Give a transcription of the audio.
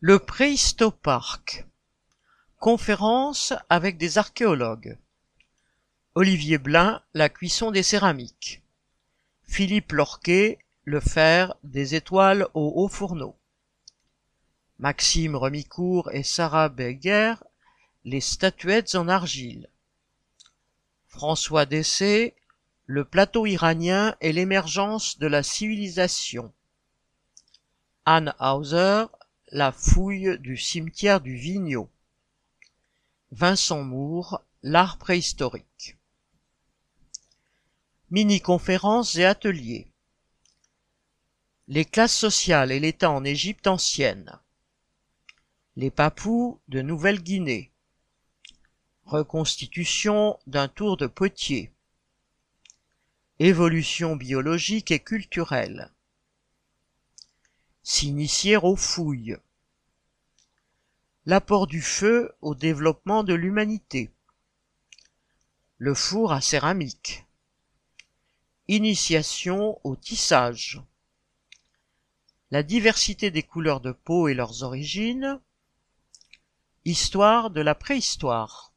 Le Préhistoparc. Conférence avec des archéologues. Olivier Blin, la cuisson des céramiques. Philippe Lorquet, le fer des étoiles au haut fourneau. Maxime Remicourt et Sarah Beguer, les statuettes en argile. François Dessé, le plateau iranien et l'émergence de la civilisation. Anne Hauser, la fouille du cimetière du Vigneaud. Vincent Moore, l'art préhistorique. Mini-conférences et ateliers. Les classes sociales et l'État en Égypte ancienne. Les Papous de Nouvelle-Guinée. Reconstitution d'un tour de potier. Évolution biologique et culturelle. S'initier aux fouilles. L'apport du feu au développement de l'humanité. Le four à céramique. Initiation au tissage. La diversité des couleurs de peau et leurs origines. Histoire de la préhistoire.